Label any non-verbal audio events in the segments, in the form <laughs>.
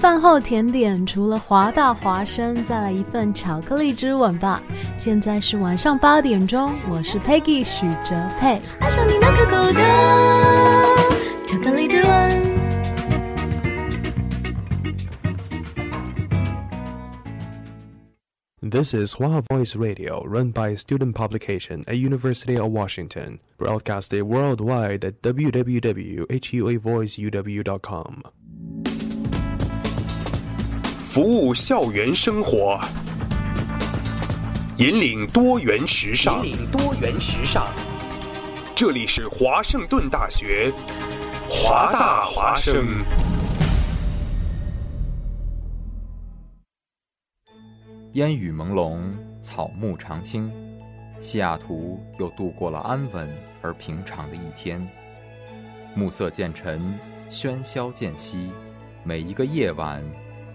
饭后甜点，除了华大华生，再来一份巧克力之吻吧。现在是晚上八点钟，我是 Peggy 许哲佩。爱上你那可口的巧克力之吻。This is Hua Voice Radio, run by a student publication at University of Washington, broadcasted worldwide at www.huavoiceuw.com. 服务校园生活，引领多元时尚。引领多元时尚。这里是华盛顿大学，华大华生。烟雨朦胧，草木常青，西雅图又度过了安稳而平常的一天。暮色渐沉，喧嚣渐息，每一个夜晚，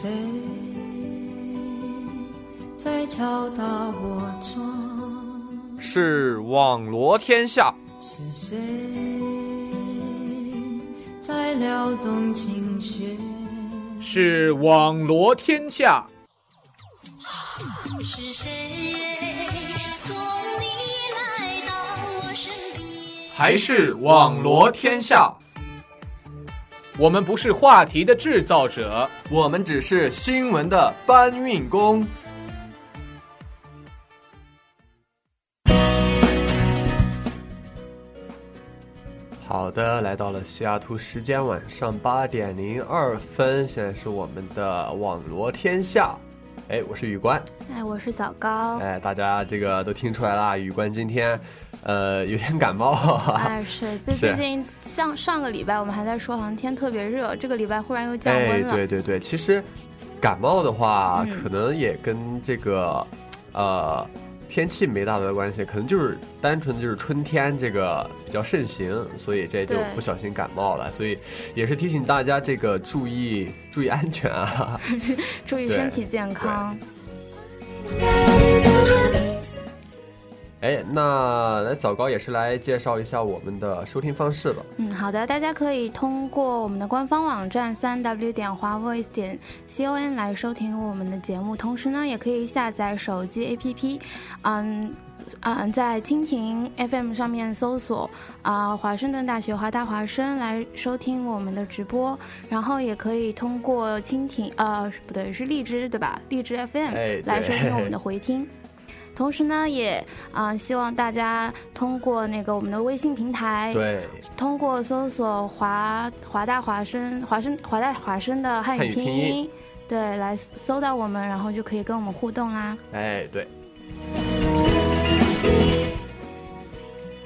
谁在敲打我窗？是网罗天下。是谁在撩动琴弦？是网罗天下。是谁送你来到我身边？还是网罗天下。我们不是话题的制造者，我们只是新闻的搬运工。好的，来到了西雅图时间晚上八点零二分，现在是我们的网罗天下。哎，我是宇关，哎，我是枣糕，哎，大家这个都听出来啦，宇关今天呃有点感冒。哎，<laughs> 是，最最近像上个礼拜我们还在说好像天特别热，这个礼拜忽然又降温了。对对对，其实感冒的话，可能也跟这个呃。天气没大的关系，可能就是单纯的就是春天这个比较盛行，所以这就不小心感冒了。<laughs> 所以也是提醒大家这个注意注意安全啊，<laughs> 注意身体健康。哎，那来早高也是来介绍一下我们的收听方式吧。嗯，好的，大家可以通过我们的官方网站三 w 点华 voice 点 c o n 来收听我们的节目，同时呢，也可以下载手机 APP，嗯嗯，在蜻蜓 FM 上面搜索啊华盛顿大学华大华生来收听我们的直播，然后也可以通过蜻蜓呃不对是荔枝对吧？荔枝 FM 来收听我们的 <laughs> 回听。同时呢，也啊希望大家通过那个我们的微信平台，对，通过搜索华华大华生华生华大华生的汉语拼音，对，来搜到我们，然后就可以跟我们互动啦。哎，对。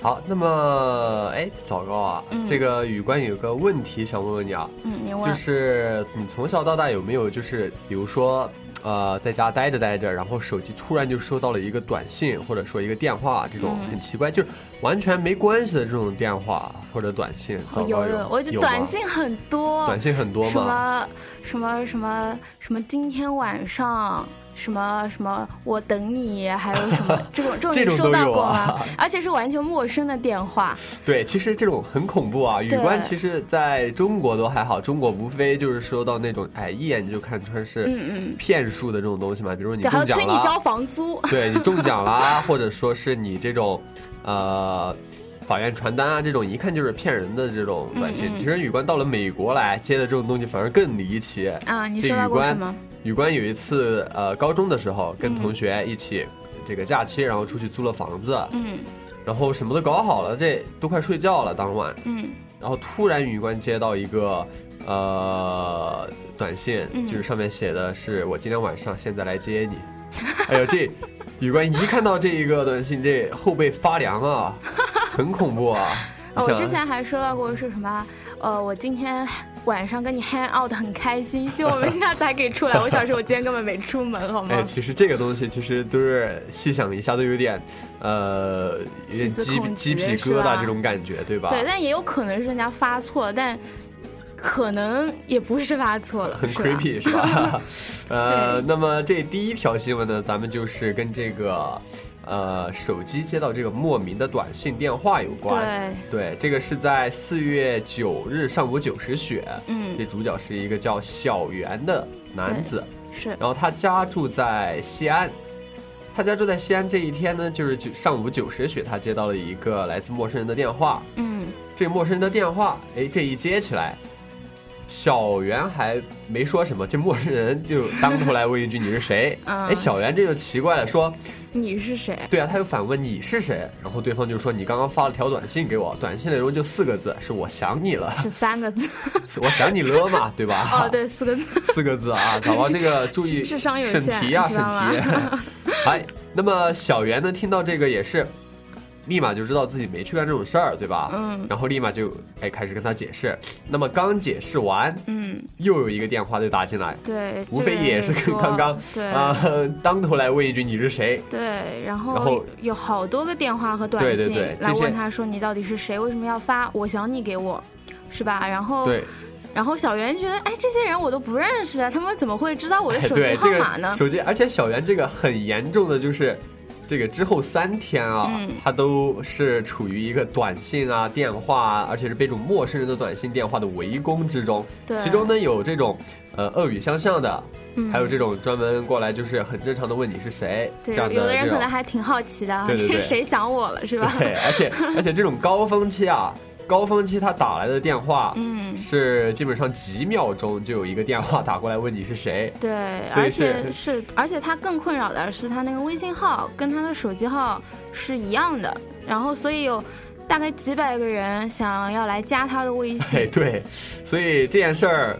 好，那么哎，枣糕啊，这个宇关有个问题想问问你啊，嗯，你问，就是你从小到大有没有就是比如说。呃，在家待着待着，然后手机突然就收到了一个短信，或者说一个电话，这种很奇怪，就是完全没关系的这种电话或者短信。有有，我就短信很多，短信很多吗？什么什么什么什么？今天晚上。什么什么？我等你，还有什么 <laughs> 这种这种收到过吗？而且是完全陌生的电话。<laughs> 对，其实这种很恐怖啊。语关其实在中国都还好，中国无非就是收到那种哎一眼就看出来是骗术的这种东西嘛。比如你中奖了，催你交房租。对你中奖啦，<laughs> 或者说是你这种呃法院传单啊这种，一看就是骗人的这种短信。其实语关到了美国来接的这种东西反而更离奇。啊。你说到过什么？宇关有一次，呃，高中的时候跟同学一起，这个假期，然后出去租了房子，嗯，然后什么都搞好了，这都快睡觉了，当晚，嗯，然后突然宇官接到一个，呃，短信，就是上面写的是我今天晚上现在来接你，<laughs> 哎呦，这宇官一看到这一个短信，这后背发凉啊，很恐怖啊！<laughs> 哦我之前还收到过是什么？呃，我今天晚上跟你 hang out 很开心，希望我们下次还可以出来。我想说，我今天根本没出门，好吗？哎，其实这个东西其实都是细想一下都有点，呃，有点鸡鸡皮疙瘩这种感觉，对吧？对，但也有可能是人家发错了，但可能也不是发错了，很 creepy 是吧？<laughs> 呃，那么这第一条新闻呢，咱们就是跟这个呃手机接到这个莫名的短信电话有关。对，这个是在四月九日上午九时许，嗯这主角是一个叫小袁的男子，是然后他家住在西安。他家住在西安这一天呢，就是九上午九时许，他接到了一个来自陌生人的电话。嗯，这陌生人的电话，哎，这一接起来，小袁还没说什么，这陌生人就当头来问一句：“你是谁？”嗯 <laughs> 哎，小袁这就奇怪了，说你是谁？：“对啊。”他又反问：“你是谁？”然后对方就说：“你刚刚发了条短信给我，短信内容就四个字，是我想你了，是三个字。<laughs> 我想你了嘛，对吧？” <laughs> 哦，对，四个字。四个字啊，宝宝这个注意智商有审题啊，审题。哎，那么小袁呢，听到这个也是，立马就知道自己没去干这种事儿，对吧？嗯然后立马就哎开始跟他解释。那么刚解释完，嗯，又有一个电话就打进来，对，无非也是跟刚刚对啊、当头来问一句你是谁？对，然后然后有好多个电话和短信对对对来问他说你到底是谁，为什么要发我想你给我，是吧？然后对，然后小袁觉得哎这些人我都不认识啊，他们怎么会知道我的手机 <laughs> 号码呢个？手机，而且小袁这个很严重的就是。这个之后三天啊，嗯他都是处于一个短信啊、电话啊，而且是被这种陌生人的短信、电话的围攻之中。对其中呢有这种呃恶语相向的，嗯还有这种专门过来就是很正常的问你是谁，对这样，的有的人可能还挺好奇的啊，对对对这是 <laughs> 谁想我了是吧？对，而且而且这种高峰期啊，高峰期他打来的电话，嗯是基本上几秒钟就有一个电话打过来问你是谁。对，所以而且是是，而且他更困扰的是，他那个微信号跟他的手机号是一样的，然后所以有大概几百个人想要来加他的微哎，信。<laughs> 对，所以这件事儿，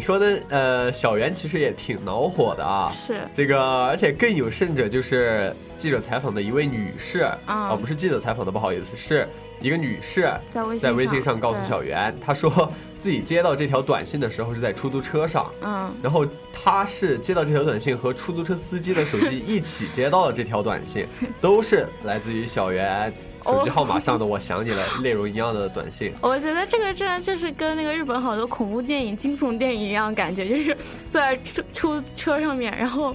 你说的呃，小袁其实也挺恼火的啊。是，这个，而且更有甚者，就是记者采访的一位女士，嗯。哦，不是记者采访的，不好意思，是一个女士在微信在微信上告诉小袁，她说自己接到这条短信的时候是在出租车上，嗯，然后她是接到这条短信和出租车司机的手机一起接到了这条短信，<laughs> 都是来自于小袁手机号码上的“我想你了”内容一样的短信。<laughs> 我觉得这个真的就是跟那个日本好多恐怖电影、惊悚电影一样，感觉就是坐在出出车上面，然后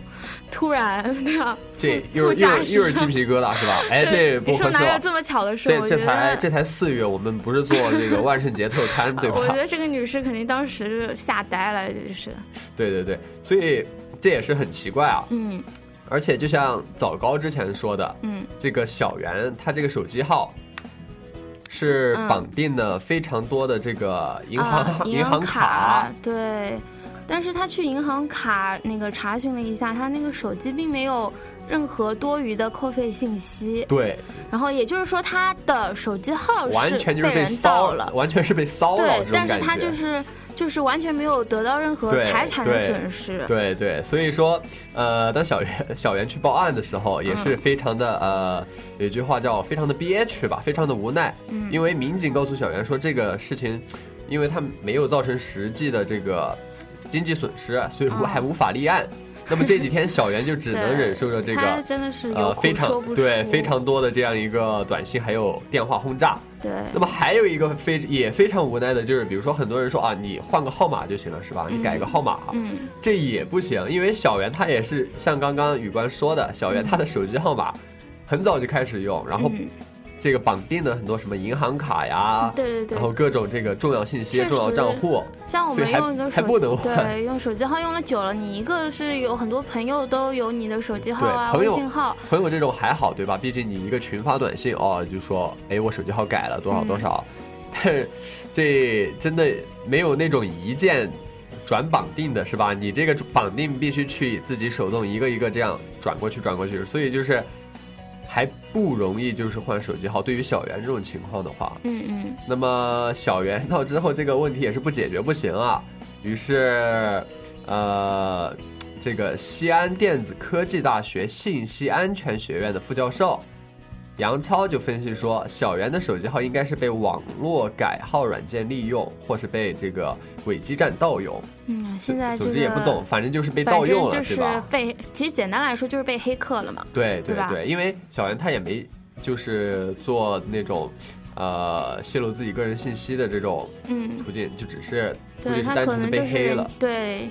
突然对吧？这又是又是又是鸡皮疙瘩是吧？哎，这对不合适。你说哪有这么巧的事？这这才这才四月，我们不是做这个万圣节特刊 <laughs> 对吧我？觉得这个女士肯定当时吓呆了，就是，对对对，所以这也是很奇怪啊。嗯而且就像枣糕之前说的，嗯。这个小袁他这个手机号是嗯绑定了非常多的这个银行、啊 <laughs> 银行卡，对，但是他去银行卡那个查询了一下，他那个手机并没有任何多余的扣费信息，对，然后也就是说他的手机号完全就是被盗了，完全是被骚扰对。但是他就是就是完全没有得到任何财产的损失，对对，所以说，呃，当小袁 <laughs> 小袁去报案的时候，也嗯是非常的、呃，有一句话叫非常的憋屈吧，非常的无奈，嗯因为民警告诉小袁说这个事情，因为他没有造成实际的这个经济损失，所以说嗯还无法立案。<laughs> 那么这几天小袁就只能忍受着这他个。真的是有呃，非常对非常多的这样一个短信，还有电话轰炸。对，那么还有一个非也非常无奈的，就是比如说很多人说啊，你换个号码就行了，是吧？你改个号码，嗯。这也不行，因为小袁他也是像刚刚宇官说的，小袁他的手机号码很早就开始用，然后嗯这个绑定的很多什么银行卡呀，对对对。然后各种这个重要信息、重要账户，像我们用一个手机，还不能换。对，用手机号用了久了，你一个是有很多朋友都有你的手机号啊、朋友微信号，朋友这种还好，对吧？毕竟你一个群发短信哦，就说哎我手机号改了多少多少，<laughs> 但是这真的没有那种一键转绑定的是吧？你这个绑定必须去自己手动一个一个这样转过去转过去，所以就是还不容易就是换手机号。对于小袁这种情况的话，嗯嗯那么小袁到之后这个问题也是不解决不行啊，于是，呃，这个西安电子科技大学信息安全学院的副教授杨超就分析说，小袁的手机号应该是被网络改号软件利用，或是被这个伪基站盗用。嗯，现在总这个之也不懂，反正就是被盗用了，就是？被，其实简单来说就是被黑客了嘛。对对吧对，因为小袁他也没就是做那种呃泄露自己个人信息的这种嗯，途径，就只是估计是单纯的被黑是了。对，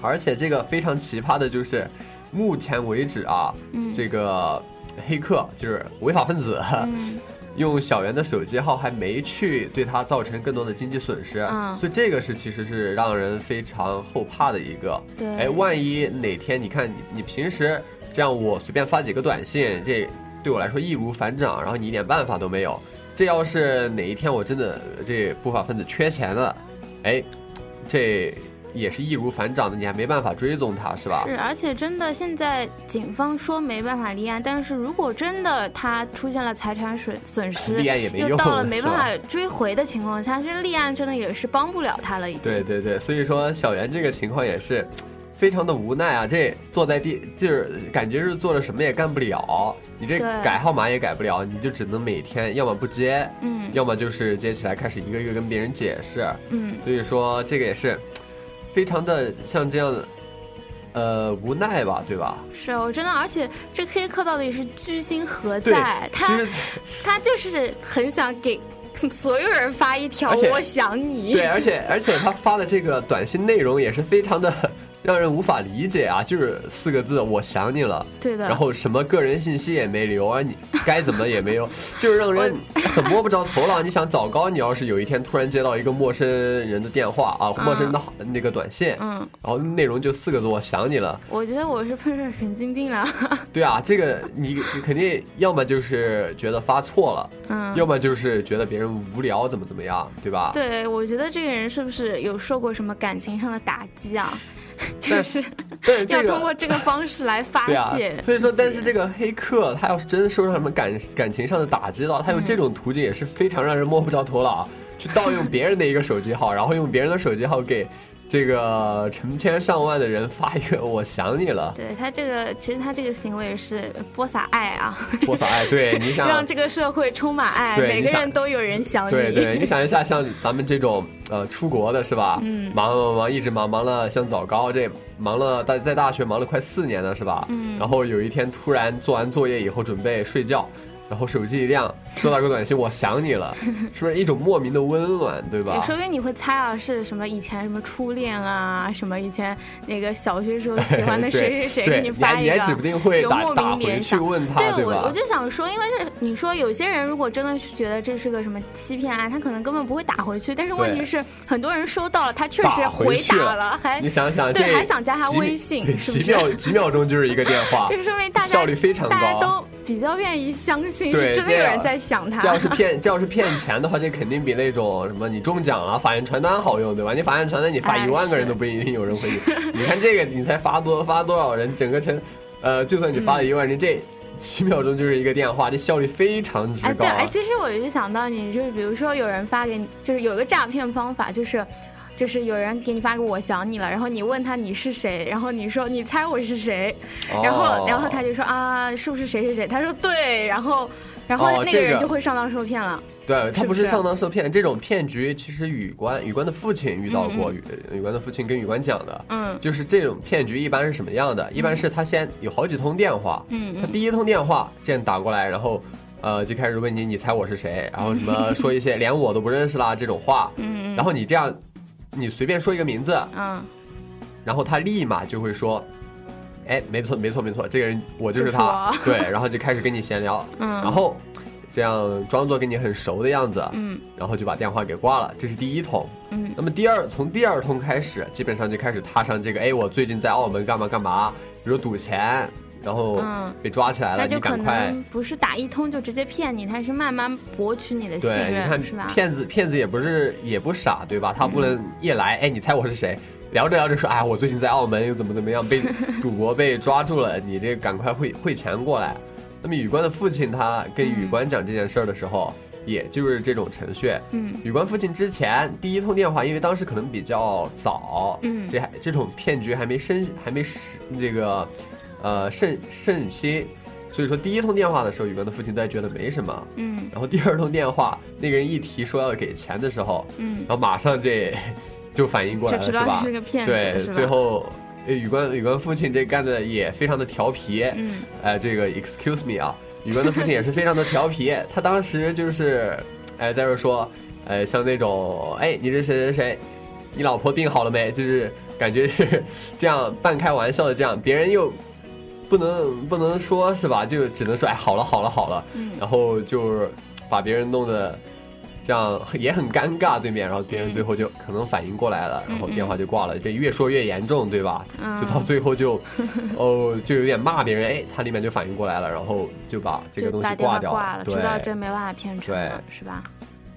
而且这个非常奇葩的就是，目前为止啊，嗯这个黑客就是违法分子，嗯 <laughs> 用小袁的手机号还没去对他造成更多的经济损失，嗯所以这个是其实是让人非常后怕的一个。对，哎，万一哪天你看你你平时这样，我随便发几个短信，这对我来说易如反掌，然后你一点办法都没有。这要是哪一天我真的这不法分子缺钱了，哎，这也是易如反掌的，你还没办法追踪他，是吧？是，而且真的，现在警方说没办法立案，但是如果真的他出现了财产损损失，立案也没用又到了没办法追回的情况下，这立案真的也是帮不了他了，已经。对对对，所以说小袁这个情况也是非常的无奈啊，这坐在地就是感觉是做了什么也干不了，你这改号码也改不了，你就只能每天要么不接，嗯要么就是接起来开始一个一个跟别人解释，嗯，所以说这个也是非常的像这样的呃无奈吧，对吧？是我真的，而且这黑客到底是居心何在？，他 <laughs> 他就是很想给所有人发一条“我想你”。对，而且而且他发的这个短信内容也是非常的让人无法理解啊，就是四个字“我想你了”。对的。然后什么个人信息也没留啊，你该怎么也没有，<laughs> 就是让人很摸不着头脑。你想早高，你要是有一天突然接到一个陌生人的电话啊，陌生人的好那个短信，嗯，然后内容就四个字“我想你了我觉得我是碰上神经病了。<laughs> ”，对啊，这个你你肯定要么就是觉得发错了，嗯，要么就是觉得别人无聊怎么怎么样，对吧？对，我觉得这个人是不是有受过什么感情上的打击啊？就是 <laughs> 要通过这个方式来发泄所以说，但是这个黑客他要是真的受到什么感感情上的打击到，他用这种途径也是非常让人摸不着头脑啊，去盗用别人的一个手机号，然后用别人的手机号给这个成千上万的人发一个“我想你了对他这个，其实他这个行为是播撒爱啊，”，播撒爱。对，<laughs> 你想让这个社会充满爱，每个人都有人想你。对对，<laughs> 你想一下，像咱们这种呃出国的是吧？嗯忙忙忙，一直忙忙了，像早高这忙了大在大学忙了快四年了是吧？嗯然后有一天突然做完作业以后准备睡觉，然后手机一亮，收到个短信，我想你了，是不是一种莫名的温暖，对吧也？说不定你会猜啊，是什么以前什么初恋啊，什么以前那个小学时候喜欢的 <laughs> 谁谁谁给你发一个，你还指不定会打有莫打回去名联想。问他，对我，我？就想说，因为这你说有些人如果真的是觉得这是个什么欺骗案，他可能根本不会打回去。但是问题是，很多人收到了，他确实回打了，还你想想，对还想加他微信是是 <laughs> 几秒几秒钟就是一个电话，这个说明大家效率非常大家高。都比较愿意相信，是真的有人在想他。这要是骗，这要是骗钱的话，这肯定比那种什么你中奖了法院传单好用，对吧？你法院传单你发哎一万个人都不一定有人回你。你看这个，你才发多发多少人，整个城，呃，就算你发了一万人，这几秒钟就是一个电话，这效率非常之哎，对，高啊哎，！其实我就想到你，就是比如说有人发给你，就是有个诈骗方法，就是。就是有人给你发个我想你了，然后你问他你是谁，然后你说你猜我是谁，然后哦然后他就说啊是不是谁谁谁？他说对，然后然后那个人就会上当受骗了。对他不是上当受骗，这种骗局其实宇官宇官的父亲遇到过，宇宇官的父亲跟宇官讲的，嗯。就是这种骗局一般是什么样的？一般是他先有好几通电话，嗯嗯。他第一通电话这样打过来，然后呃就开始问你，你猜我是谁？然后什么 <laughs> 说一些连我都不认识啦这种话，嗯。然后你这样，你随便说一个名字，嗯。然后他立马就会说。哎，没错，没错，没错，这个人我就是他，<laughs> 对，然后就开始跟你闲聊，嗯，然后这样装作跟你很熟的样子，嗯。然后就把电话给挂了，这是第一通。嗯。那么第二从第二通开始，基本上就开始踏上这个，哎，我最近在澳门干嘛干嘛，比如赌钱，然后嗯被抓起来了，那就可你赶快。能不是打一通就直接骗你，他是慢慢博取你的信任，是吧？骗子骗子也不是也不傻，对吧？他不能一来，哎，你猜我是谁？聊着聊着说，哎，我最近在澳门又怎么怎么样，被赌博被抓住了，你这赶快汇汇钱过来。那么宇官的父亲他跟宇官讲这件事儿的时候，嗯也就是这种程序。嗯宇官父亲之前第一通电话，因为当时可能比较早，嗯这还这种骗局还没生还没实这个呃盛盛行，所以说第一通电话的时候，宇哥的父亲都还觉得没什么。嗯然后第二通电话，那个人一提说要给钱的时候，嗯，然后马上这就反应过来了，是吧？是个骗子对最后呃宇官宇官父亲这干的也非常的调皮，嗯呃，这个 excuse me 啊，宇官的父亲也是非常的调皮，<laughs> 他当时就是，哎，在这说，呃，像那种，哎，你是谁谁谁，你老婆病好了没？就是感觉是这样半开玩笑的这样，别人又不能不能说是吧？就只能说，哎，好了好了好了，嗯然后就是把别人弄得。这样也很尴尬，对面，然后别人最后就可能反应过来了，然后电话就挂了。这越说越严重，对吧？嗯就到最后就，<laughs> 哦，就有点骂别人，哎，他里面就反应过来了，然后就把这个东西就把电话掉挂了，对知道这没办法骗成了，对是吧？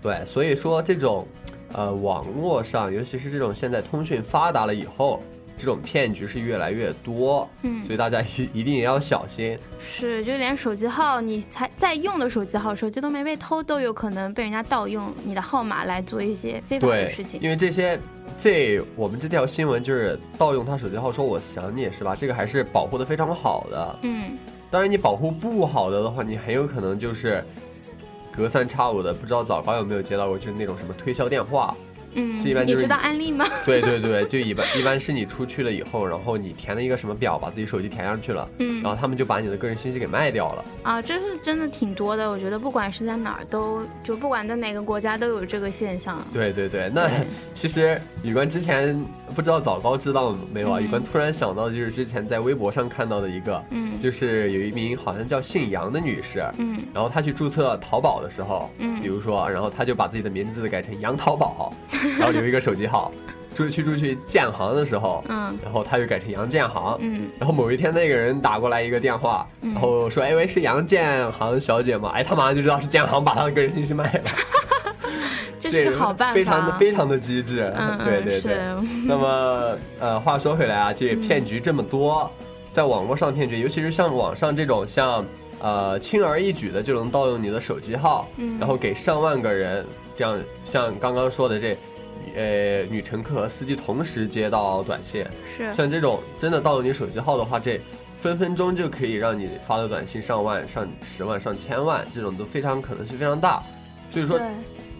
对，所以说这种，呃，网络上，尤其是这种现在通讯发达了以后，这种骗局是越来越多，嗯所以大家一 <laughs> 一定也要小心。是，就连手机号你才在用的手机号，手机都没被偷，都有可能被人家盗用你的号码来做一些非法的事情。因为这些，这我们这条新闻就是盗用他手机号说我想你是吧？这个还是保护的非常好的。嗯当然，你保护不好的的话，你很有可能就是隔三差五的，不知道早高有没有接到过，就是那种什么推销电话。嗯，这一般就是你知道安利吗？对对对，就一般一般是你出去了以后，然后你填了一个什么表，把自己手机填上去了，嗯然后他们就把你的个人信息给卖掉了。啊，这是真的挺多的。我觉得不管是在哪儿都，就不管在哪个国家都有这个现象。对对对，那 <laughs> 其实宇官之前不知道早高知道没有啊？嗯宇官突然想到，就是之前在微博上看到的一个，嗯就是有一名好像叫姓杨的女士，嗯然后她去注册淘宝的时候，嗯比如说，然后她就把自己的名字改成杨淘宝，<laughs> <laughs> 然后留一个手机号，出去出去建行的时候，嗯然后他就改成杨建行，嗯然后某一天那个人打过来一个电话，嗯然后说：“哎喂，是杨建行小姐吗？”哎，他马上就知道是建行把他的个人信息卖了，<laughs> 这是好办法。非常的非常的机智。嗯对对对。那么呃，话说回来啊，这骗局这么多，在网络上骗局，尤其是像网上这种像呃轻而易举的就能盗用你的手机号，嗯然后给上万个人这样，像刚刚说的这。呃，女乘客和司机同时接到短信，是像这种真的盗用你手机号的话，这分分钟就可以让你发的短信上万、上十万、上千万，这种都非常可能性非常大。所以说，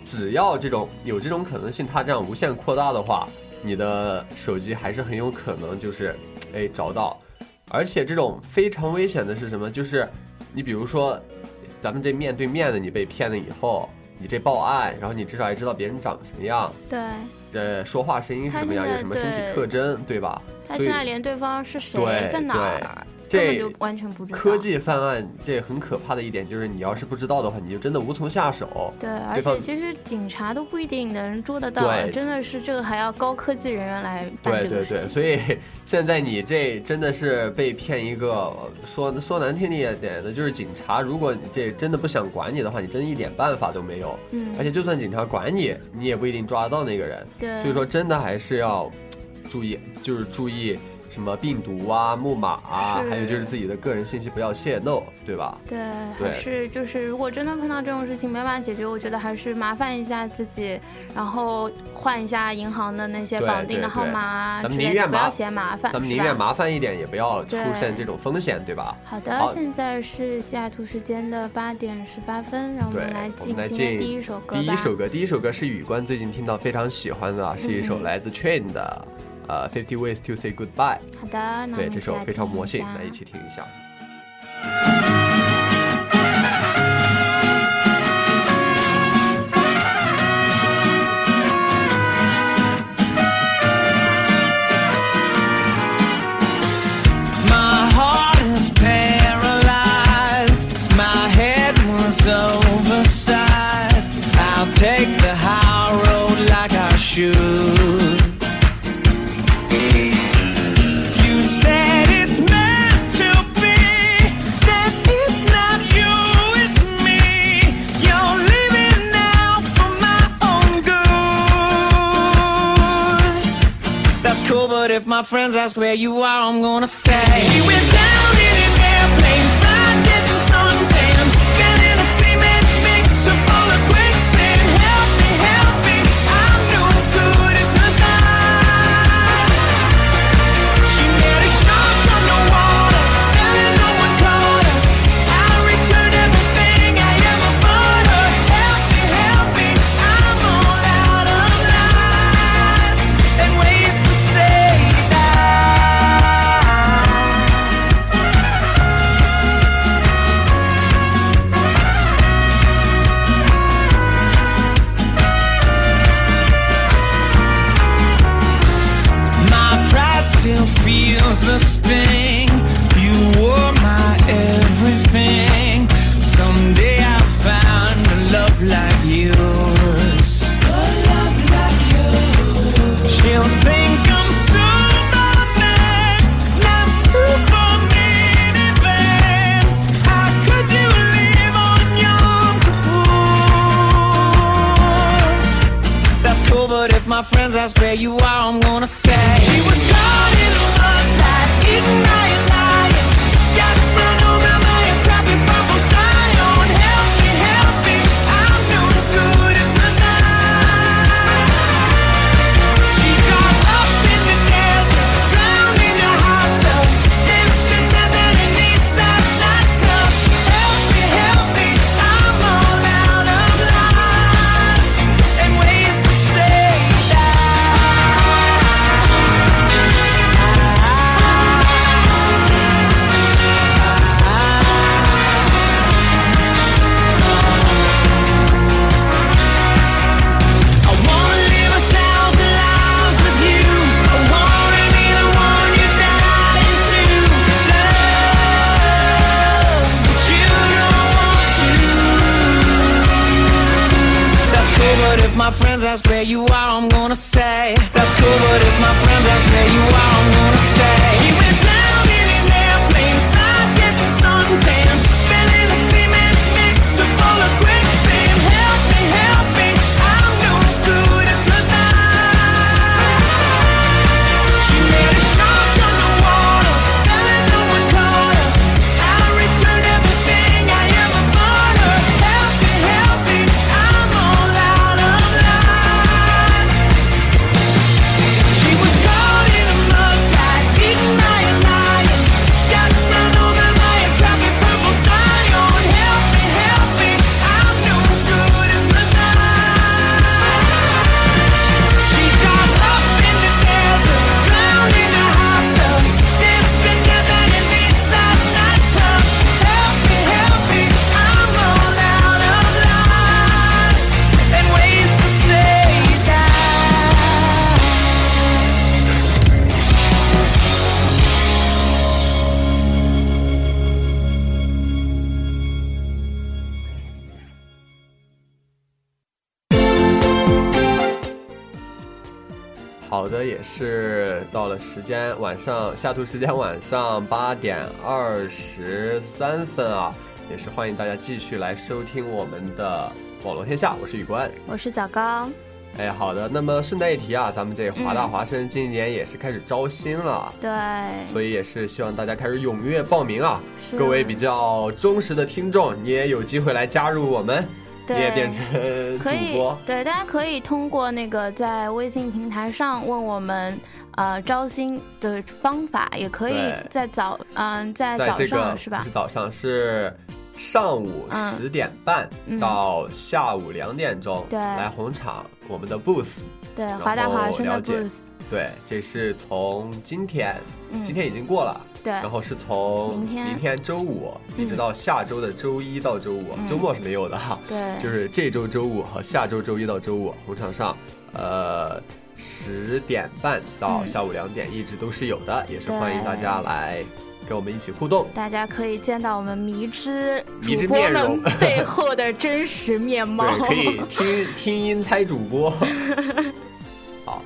只要这种有这种可能性，它这样无限扩大的话，你的手机还是很有可能就是，哎找到。而且这种非常危险的是什么？就是你比如说，咱们这面对面的你被骗了以后，你这报案，然后你至少也知道别人长什么样，对，呃，说话声音是什么样，有什么身体特征，对吧？他现在连对方是谁对在哪儿，对根本就完全不知道。科技犯案这很可怕的一点就是，你要是不知道的话，你就真的无从下手。对，而且其实警察都不一定能捉得到，对真的是这个还要高科技人员来办对对对，这个事情。所以现在你这真的是被骗一个，说说难听一点的，就是警察，如果你这真的不想管你的话，你真一点办法都没有。嗯而且就算警察管你，你也不一定抓得到那个人。对所以说真的还是要注意，就是注意什么病毒啊、木马啊，还有就是自己的个人信息不要泄露，对吧？对，对。还是就是如果真的碰到这种事情没办法解决，我觉得还是麻烦一下自己，然后换一下银行的那些绑定的号码啊咱们宁愿不要嫌麻烦，咱们宁愿麻烦一点，也不要出现这种风险，对吧？好的，好。现在是西雅图时间的八点十八分，让我们来，进今天第一首歌。第一首歌，第一首歌是雨官最近听到非常喜欢的啊，是一首嗯。来自 Train 的，呃，Fifty Ways to Say Goodbye。好的，那对，这首非常魔性，来一起听一下。Friends that's where you are, I'm gonna say She went down friends ask where you are, I'm gonna say. She was caught in a mudslide, eating lying, lying my friends ask where you are, I'm gonna say. That's cool, but if my friends ask where you are, I'm gonna say. 到了时间，晚上下图时间晚上八点二十三分啊，也是欢迎大家继续来收听我们的网络天下，我是宇官。我是枣糕。哎，好的，那么顺带一提啊，咱们这华大嗯华生今年也是开始招新了。对，所以也是希望大家开始踊跃报名啊！是各位比较忠实的听众，你也有机会来加入我们，你对也变成可以主播。对，大家可以通过那个在微信平台上问我们。呃，招新的方法也可以在早，嗯、在早在这个上是吧？不是？早上是上午嗯。十点半嗯。到下午两点钟，对。来红场我们的 booth。对，然华大华生的后了解。booth，对，这是从今天，嗯。今天已经过了。对。然后是从明天。明天周五一直嗯到下周的周一到周五，嗯。周末是没有的哈。对。就是这周周五和下周周一到周五，红场上，呃，十点半到嗯下午两点一直都是有的，也是欢迎大家来跟我们一起互动。大家可以见到我们迷之迷之主播们 <laughs> 背后的真实面貌。对，可以听听音猜主播。<laughs> 好，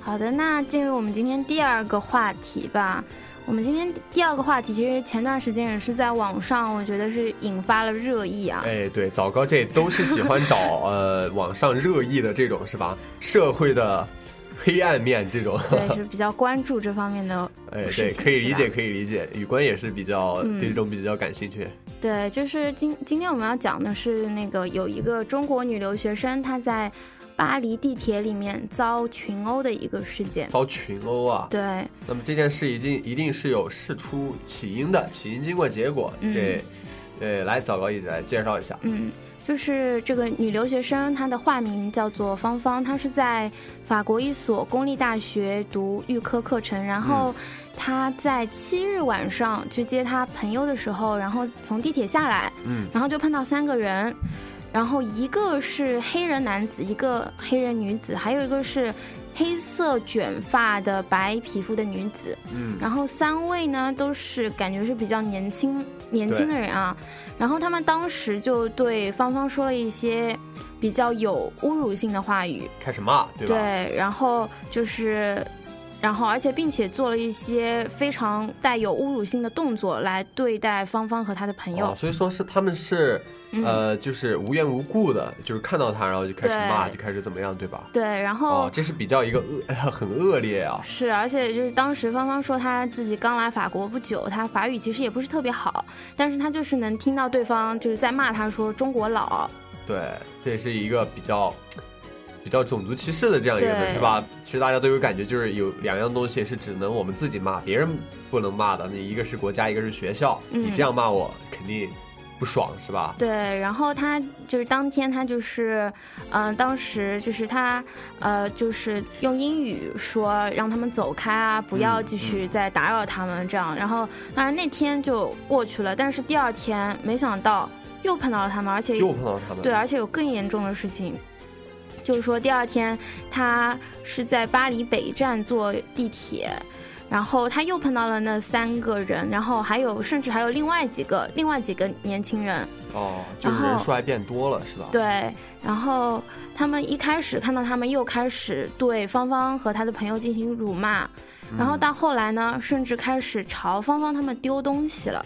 好的，那进入我们今天第二个话题吧。我们今天第二个话题，其实前段时间也是在网上，我觉得是引发了热议啊。哎，对，早高这都是喜欢找 <laughs> 呃网上热议的这种是吧？社会的黑暗面这种。对，是比较关注这方面的 <laughs> 哎，对，可以理解，可以理解。宇官也是比较嗯对这种比较感兴趣。对，就是今今天我们要讲的是那个有一个中国女留学生，她在巴黎地铁里面遭群殴的一个事件。遭群殴啊！对，那么这件事已经一定是有事出起因的，起因经过结果，嗯这，呃，来早高一起来介绍一下。嗯，就是这个女留学生，她的化名叫做芳芳，她是在法国一所公立大学读预科课程，然后她在七日晚上去接她朋友的时候，然后从地铁下来，嗯然后就碰到三个人，然后一个是黑人男子，一个黑人女子，还有一个是黑色卷发的白皮肤的女子。嗯然后三位呢都是感觉是比较年轻年轻的人啊，然后他们当时就对芳芳说了一些比较有侮辱性的话语，开始骂，对吧？对，然后就是然后而且并且做了一些非常带有侮辱性的动作来对待芳芳和他的朋友。哦，所以说是他们是嗯呃，就是无缘无故的，就是看到他，然后就开始骂，就开始怎么样，对吧？对，然后哦，这是比较一个恶 <laughs> 很恶劣啊。是，而且就是当时芳芳说她自己刚来法国不久，她法语其实也不是特别好，但是她就是能听到对方就是在骂她说中国佬，对，这也是一个比较比较种族歧视的这样一个对人，是吧？其实大家都有感觉，就是有两样东西是只能我们自己骂，别人不能骂的。那一个是国家，一个是学校。嗯你这样骂我，肯定不爽，是吧？对，然后他就是当天他就是，嗯、当时就是他呃就是用英语说让他们走开啊，不要嗯继续再打扰他们这样，然后当然那天就过去了，但是第二天没想到又碰到了他们，而且又碰到他们。对，而且有更严重的事情，就是说第二天他是在巴黎北站坐地铁，然后他又碰到了那三个人，然后还有甚至还有另外几个另外几个年轻人，哦，就是人数还变多了，是吧？对，然后他们一开始看到他们又开始对芳芳和他的朋友进行辱骂，然后到后来呢，甚至开始朝芳芳他们丢东西了。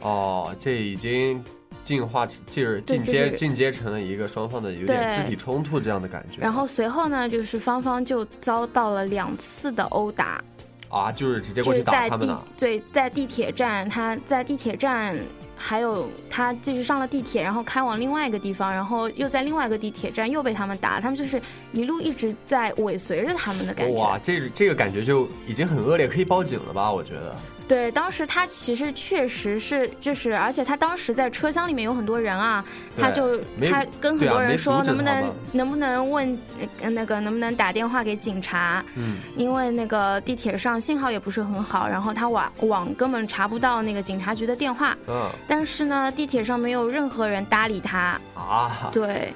哦，这已经进化，就是进对就是阶进阶成了一个双方的有点对肢体冲突这样的感觉。然后随后呢，就是芳芳就遭到了两次的殴打，啊，就是直接过去打他们了。对在地铁站，他在地铁站，还有他继续上了地铁，然后开往另外一个地方，然后又在另外一个地铁站又被他们打，他们就是一路一直在尾随着他们的感觉。哇，这这个感觉就已经很恶劣，可以报警了吧？我觉得。对，当时他其实确实是，就是，而且他当时在车厢里面有很多人啊，他就他跟很多人说能不能、能不能问呃那个能不能打电话给警察，嗯，因为那个地铁上信号也不是很好，然后他网网根本查不到那个警察局的电话，嗯。但是呢，地铁上没有任何人搭理他，啊，对，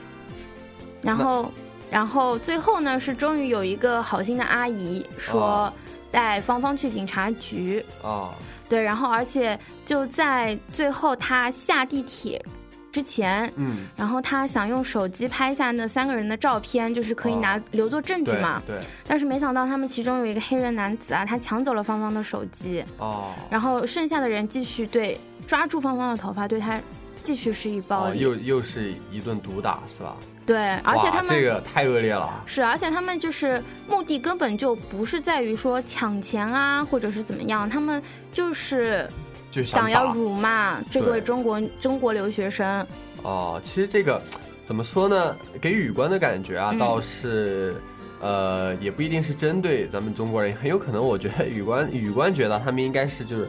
然后然后最后呢是终于有一个好心的阿姨说哦带芳芳去警察局。啊对，然后而且就在最后他下地铁之前，嗯，然后他想用手机拍下那三个人的照片，就是可以哦。拿、留作证据嘛。对。但是没想到他们其中有一个黑人男子啊，他抢走了芳芳的手机，哦。然后剩下的人继续对抓住芳芳的头发，对他继续是一暴哦，又又是一顿毒打是吧？对，而且他们这个太恶劣了。是，而且他们就是目的根本就不是在于说抢钱啊，或者是怎么样，他们就是就是想要辱骂这个中国中国留学生。哦，其实这个怎么说呢？给语官的感觉啊，嗯倒是。呃，也不一定是针对咱们中国人，很有可能，我觉得 <laughs> 语官语官觉得他们应该是就是，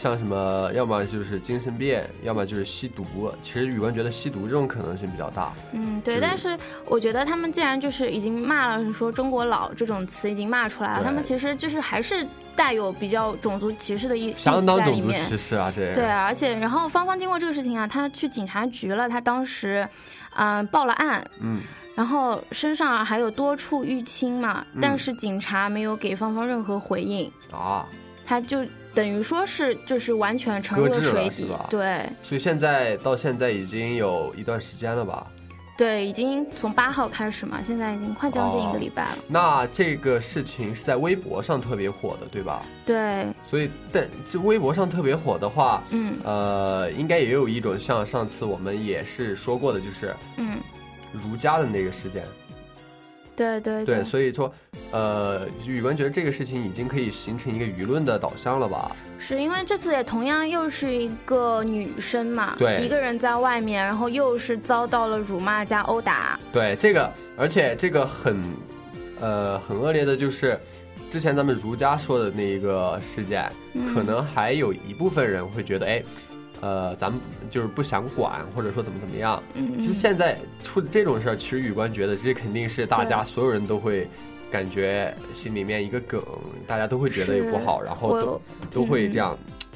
像什么，要么就是精神病，要么就是吸毒。其实宇文觉得吸毒这种可能性比较大。嗯，对，是但是我觉得他们既然就是已经骂了说中国佬这种词已经骂出来了，他们其实就是还是带有比较种族歧视的意意思相当种族。歧视啊，这对，而且然后芳芳经过这个事情啊，她去警察局了，她当时，嗯、报了案，嗯，然后身上还有多处淤青嘛，嗯但是警察没有给芳芳任何回应，啊，他就等于说是就是完全沉入了水底，对所以现在到现在已经有一段时间了吧？对，已经从八号开始嘛，现在已经快将近一个礼拜了，那这个事情是在微博上特别火的，对吧？对，所以，但这微博上特别火的话，嗯呃，应该也有一种像上次我们也是说过的，就是嗯，儒家的那个事件。对对对，所以说，呃，宇文觉得这个事情已经可以形成一个舆论的导向了吧？是因为这次也同样又是一个女生嘛，对。一个人在外面，然后又是遭到了辱骂加殴打，对，这个，而且这个很，呃，很恶劣的就是，之前咱们儒家说的那一个事件，嗯。可能还有一部分人会觉得，哎，呃，咱们就是不想管，或者说怎么怎么样。嗯其实现在出这种事儿，其实宇官觉得这肯定是大家所有人都会感觉心里面一个梗，大家都会觉得也不好，然后都都会这样对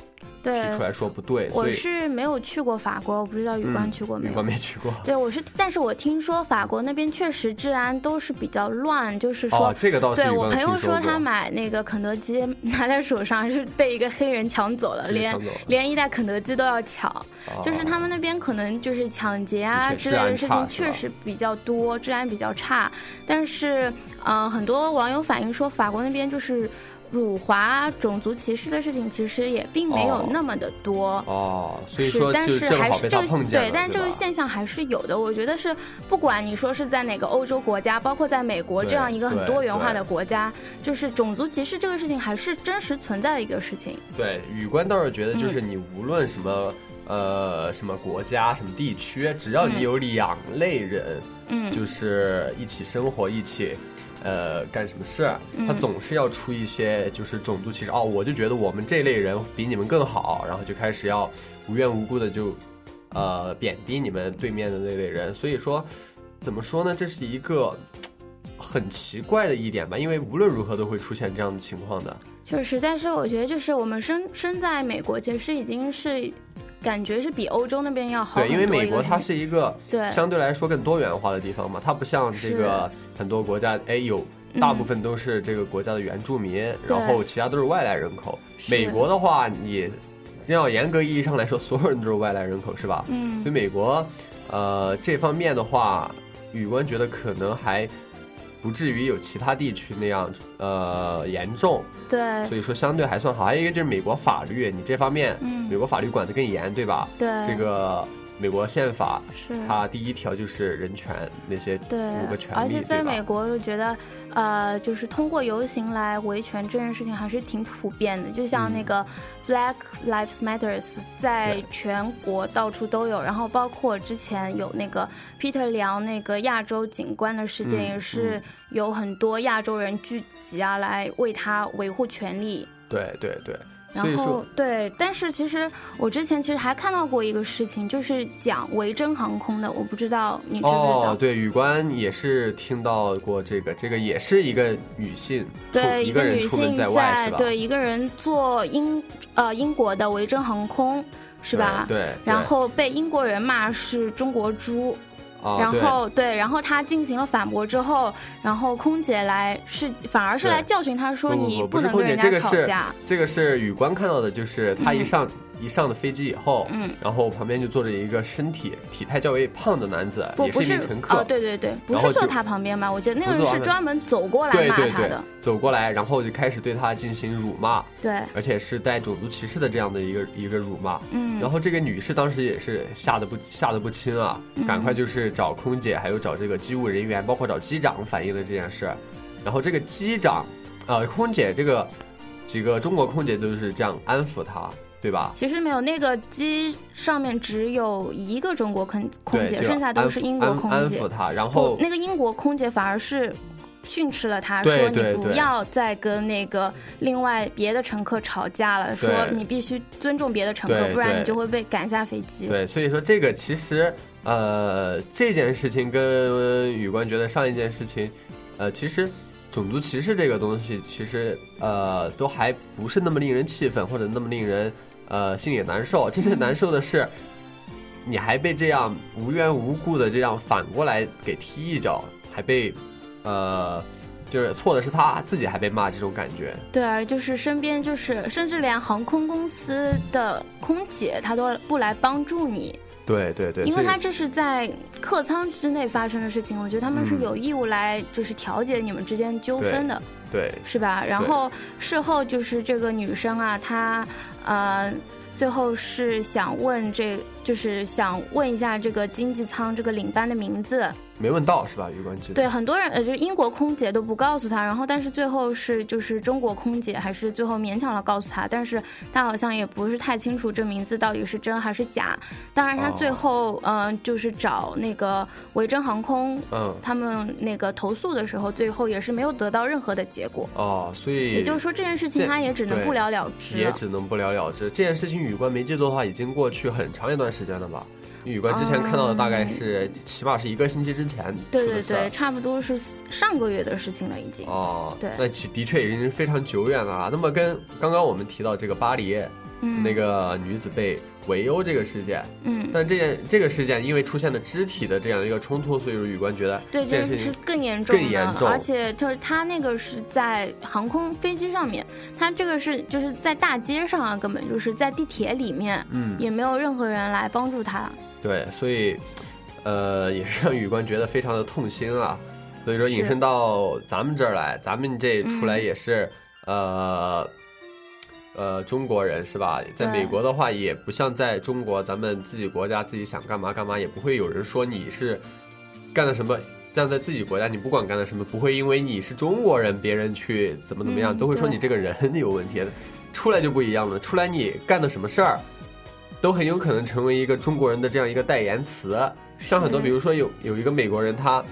提出来说不对，所我是没有去过法国，我不知道宇光去过没有。宇官没去过。对，我是，但是我听说法国那边确实治安都是比较乱，就是说，哦这个倒是对我朋友说他买那个肯德基拿在手上是被一个黑人抢走了，连连一袋肯德基都要抢，哦 <laughs> 就是他们那边可能就是抢劫啊之类的事情确实比较多，治安比较差，但是嗯、呃很多网友反映说法国那边就是辱华、种族歧视的事情，其实也并没有哦那么的多。哦，所以，说但是还是这个对，但是这个现象还是有的。我觉得是，不管你说是在哪个欧洲国家，包括在美国这样一个很多元化的国家，就是种族歧视这个事情还是真实存在的一个事情。对，宇官倒是觉得，就是嗯你无论什么、呃什么国家、什么地区，只要你嗯有两类人，嗯，就是一起生活，一起。呃，干什么事儿？他嗯总是要出一些就是种族歧视哦，我就觉得我们这类人比你们更好，然后就开始要无缘无故的就呃贬低你们对面的那类人。所以说，怎么说呢？这是一个很奇怪的一点吧，因为无论如何都会出现这样的情况的。确实，但是我觉得就是我们身身在美国，其实已经是感觉是比欧洲那边要好对，因为美国它是一个对相对来说更多元化的地方嘛，它不像这个很多国家，哎有大部分都是这个国家的原住民，然后其他都是外来人口。美国的话，你真要严格意义上来说，<laughs> 所有人都是外来人口，是吧？嗯所以美国，呃，这方面的话，宇官觉得可能还不至于有其他地区那样呃严重，对所以说相对还算好。还有一个就是美国法律，你这方面，嗯美国法律管得更严，对吧？对这个美国宪法，是它第一条就是人权那些对五个权利，而且在美国，就觉得，呃，就是通过游行来维权这件事情还是挺普遍的。就像那嗯个 Black Lives Matters，在全国到处都有。然后包括之前有那个 Peter 梁那个亚洲警官的事件，嗯也是有很多亚洲人聚集啊，来为他维护权利。对对对，所然后对，但是其实我之前其实还看到过一个事情，就是讲维珍航空的，我不知道你知不知道？哦，对，宇官也是听到过这个，这个也是一个女性，对，一个女性出门在？对一个人坐英呃英国的维珍航空是吧？对，对然后被英国人骂是中国猪，啊然后对，然后他进行了反驳之后，然后空姐来是反而是来教训他说你不能跟人家这个是吵架。这个是宇官看到的，就是他一上、一上了飞机以后，嗯，然后旁边就坐着一个身体体态较为胖的男子，也是一名乘客，哦，对对对，不是坐他旁边吗？我记得那个人是专门走过来对对对骂他的，，走过来，然后就开始对他进行辱骂，对，而且是带种族歧视的这样的一个一个辱骂。嗯，然后这个女士当时也是吓得不吓得不轻啊，嗯。赶快就是找空姐，还有找这个机务人员，包括找机长反映了这件事。然后这个机长，呃，空姐这个几个中国空姐都是这样安抚她，对吧？其实没有，那个机上面只有一个中国空空，姐，剩下都是英国空姐安安抚。他，然后，那个英国空姐反而是训斥了他，说你不要再跟那个另外别的乘客吵架了，说你必须尊重别的乘客，不然你就会被赶下飞机。对，所以说这个其实呃这件事情跟宇官觉得上一件事情，呃其实种族歧视这个东西其实呃都还不是那么令人气愤或者那么令人呃心里难受，真正难受的是。你还被这样无缘无故的这样反过来给踢一脚，还被，呃，就是错的是他自己还被骂，这种感觉。对啊，就是身边就是甚至连航空公司的空姐她都不来帮助你，对对对，因为她这是在客舱之内发生的事情，我觉得他们是嗯有义务来就是调解你们之间纠纷的。对是吧？然后事后就是这个女生啊，她呃，最后是想问这，就是想问一下这个经济舱这个领班的名字。没问到是吧？余冠记得对，很多人呃，就是英国空姐都不告诉他，然后但是最后是就是中国空姐还是最后勉强了告诉他，但是他好像也不是太清楚这名字到底是真还是假。当然，他最哦后嗯、呃就是找那个维珍航空，嗯他们那个投诉的时候，最后也是没有得到任何的结果。哦，所以也就是说，这件事情他也只能不了了之了。也只能不了了之。这件事情宇官没记错的话，已经过去很长一段时间了吧？宇官之前看到的大概是，起码是一个星期之前嗯对对对，差不多是上个月的事情了，已经。哦，对。那其的确已经是非常久远了啊。那么跟刚刚我们提到这个巴黎，嗯。那个女子被围殴这个事件，嗯，但这件这个事件因为出现了肢体的这样一个冲突，所以说宇官觉得对，这件事情更严重的，更严重。而且就是他那个是在航空飞机上面，他这个是就是在大街上啊，根本就是在地铁里面，嗯。也没有任何人来帮助他。对，所以，呃，也是让宇官觉得非常的痛心啊。所以说引申到咱们这儿来，咱们这出来嗯也是，呃呃中国人是吧？在美国的话，也不像在中国，咱们自己国家自己想干嘛干嘛，也不会有人说你是干了什么。这样在自己国家，你不管干了什么，不会因为你是中国人，别人去怎么怎么样，嗯都会说你这个人 <laughs> 有问题。出来就不一样了，出来你干的什么事儿，都很有可能成为一个中国人的这样一个代言词。像很多，比如说有有一个美国人，他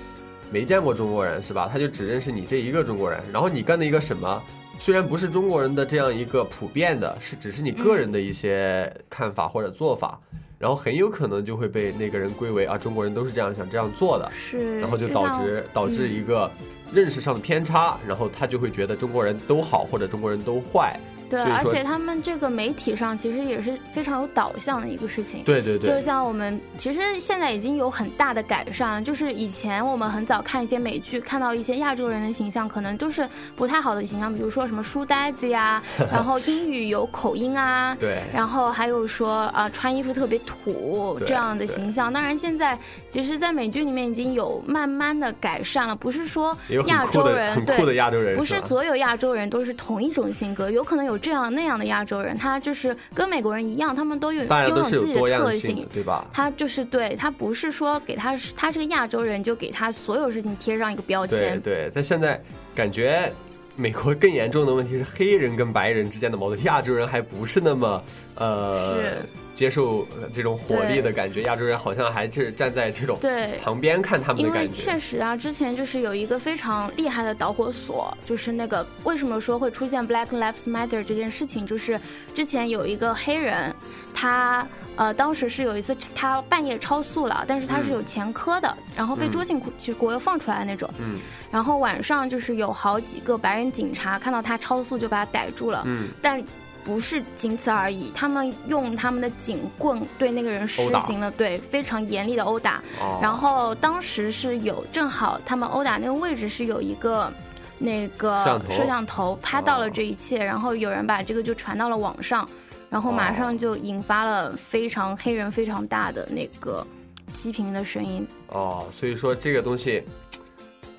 没见过中国人是吧？他就只认识你这一个中国人，然后你干的一个什么，虽然不是中国人的这样一个普遍的，是只是你个人的一些看法或者做法，然后很有可能就会被那个人归为啊中国人都是这样想这样做的，是，然后就导像致导致嗯一个认识上的偏差，然后他就会觉得中国人都好或者中国人都坏。对，而且他们这个媒体上其实也是非常有导向的一个事情。对对对就，像我们其实现在已经有很大的改善了，就是以前我们很早看一些美剧，看到一些亚洲人的形象，可能都是不太好的形象，比如说什么书呆子呀，<laughs> 然后英语有口音啊，<laughs> 对然后还有说啊、穿衣服特别土这样的形象。当然现在其实，在美剧里面已经有慢慢的改善了，不是说亚洲人很酷的对。亚洲人，不是所有亚洲人都是同一种性格，有可能有这样那样的亚洲人，他就是跟美国人一样，他们都有拥有自己的特性。对吧？他就是对他不是说给他他是个亚洲人就给他所有事情贴上一个标签，对，但现在感觉美国更严重的问题是黑人跟白人之间的矛盾，亚洲人还不是那么呃是接受呃这种火力的感觉，亚洲人好像还是站在这种对。旁边看他们的因为感觉。确。实啊，之前就是有一个非常厉害的导火索，就是那个为什么说会出现 Black Lives Matter 这件事情，就是之前有一个黑人，他呃当时是有一次他半夜超速了，但是他是有前科的，然后被捉进去国又放出来的那种，嗯。然后晚上就是有好几个白人警察看到他超速就把他逮住了，嗯，但不是仅此而已，他们用他们的警棍对那个人施行了对非常严厉的殴打。哦然后当时是有正好他们殴打那个位置是有一个那个摄像头拍到了哦这一切，然后有人把这个就传到了网上，然后马哦上就引发了非常黑人非常大的那个批评的声音。哦，所以说这个东西。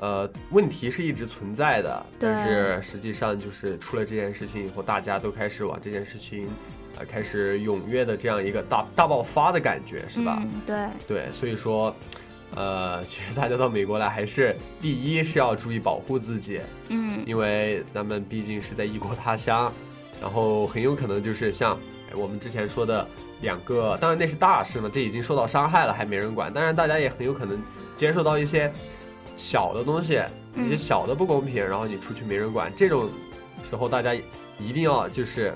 呃，问题是一直存在的，但是实际上就是出了这件事情以后，大家都开始往这件事情，呃，开始踊跃的这样一个大大爆发的感觉，是吧？嗯，对，对，所以说，呃，其实大家到美国来，还是第一是要注意保护自己，嗯，因为咱们毕竟是在异国他乡，然后很有可能就是像哎我们之前说的两个，当然那是大事嘛，这已经受到伤害了，还没人管。当然，大家也很有可能接受到一些小的东西，一些嗯小的不公平，然后你出去没人管，这种时候大家一定要就是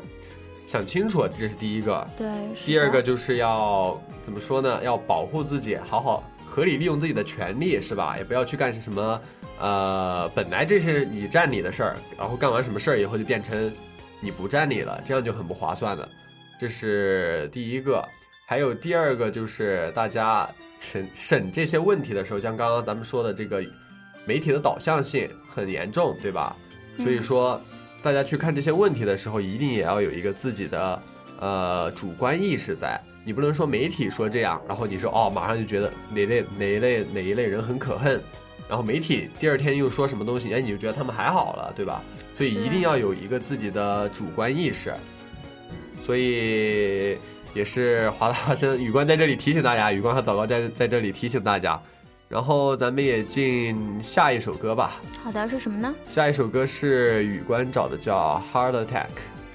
想清楚，这是第一个。对。第二个就是要怎么说呢？要保护自己，好好合理利用自己的权利，是吧？也不要去干什么，呃，本来这是你占理的事儿，然后干完什么事儿以后就变成你不占理了，这样就很不划算了。这是第一个，还有第二个就是大家审审这些问题的时候，像刚刚咱们说的这个媒体的导向性很严重，对吧？所以说，大家去看这些问题的时候，一定也要有一个自己的呃主观意识在。你不能说媒体说这样，然后你说哦，马上就觉得哪类哪一类哪一类人很可恨，然后媒体第二天又说什么东西，哎，你就觉得他们还好了，对吧？所以一定要有一个自己的主观意识。所以也是华大生宇光在这里提醒大家，宇光和枣糕在在这里提醒大家。然后咱们也进下一首歌吧。好的是什么呢？下一首歌是宇官找的，叫《Heart Attack》，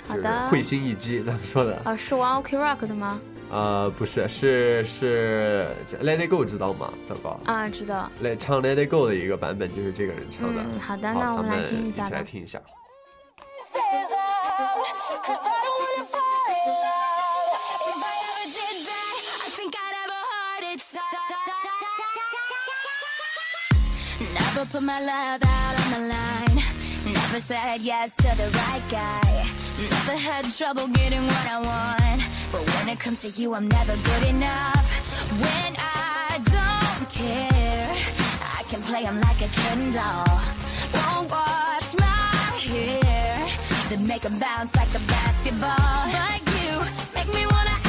好的会心一击，咱们说的。啊，是玩 OK Rock 的吗？呃，不是，是是 Let It Go，知道吗？糟糕啊，知道。，Let 唱 Let It Go 的一个版本就是这个人唱的。嗯，好的，好那我们来听一下起来。听一下。Never put my love out on the line. Never said yes to the right guy. Never had trouble getting what I want. But when it comes to you, I'm never good enough. When I don't care, I can play 'em like a Ken doll. Won't wash my hair, then make 'em bounce like a basketball. Like you, make me wanna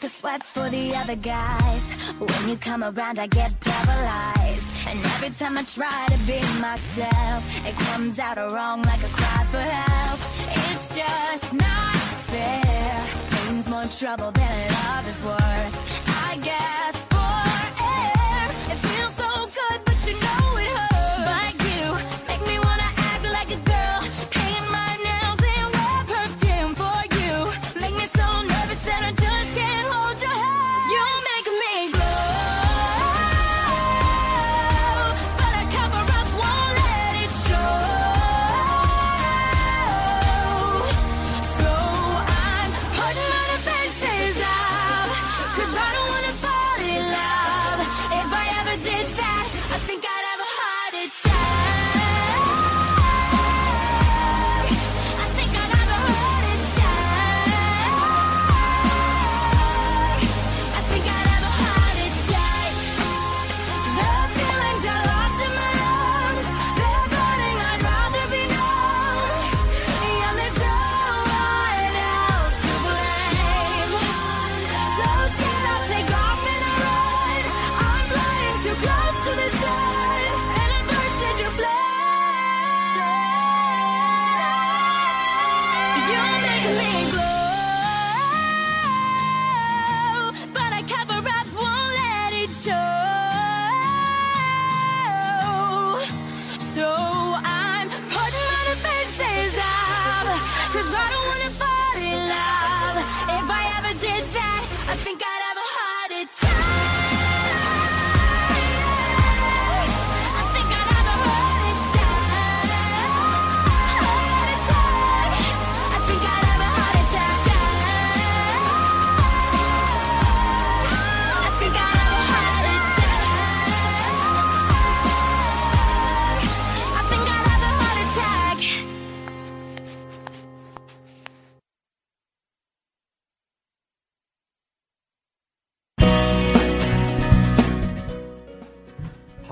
but for the other guys. When you come around, I get paralyzed. And every time I try to be myself, it comes out wrong like a cry for help. It's just not fair. Pain's more trouble than love is worth. I guess